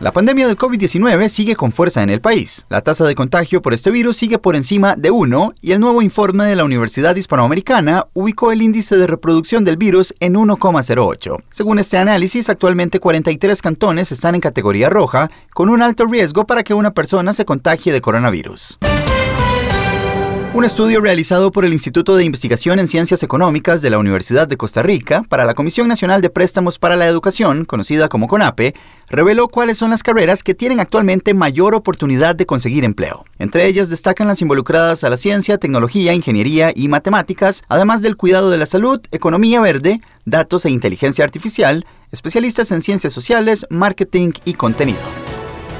La pandemia del COVID-19 sigue con fuerza en el país. La tasa de contagio por este virus sigue por encima de 1 y el nuevo informe de la Universidad Hispanoamericana ubicó el índice de reproducción del virus en 1,08. Según este análisis, actualmente 43 cantones están en categoría roja, con un alto riesgo para que una persona se contagie de coronavirus. Un estudio realizado por el Instituto de Investigación en Ciencias Económicas de la Universidad de Costa Rica para la Comisión Nacional de Préstamos para la Educación, conocida como CONAPE, reveló cuáles son las carreras que tienen actualmente mayor oportunidad de conseguir empleo. Entre ellas destacan las involucradas a la ciencia, tecnología, ingeniería y matemáticas, además del cuidado de la salud, economía verde, datos e inteligencia artificial, especialistas en ciencias sociales, marketing y contenido.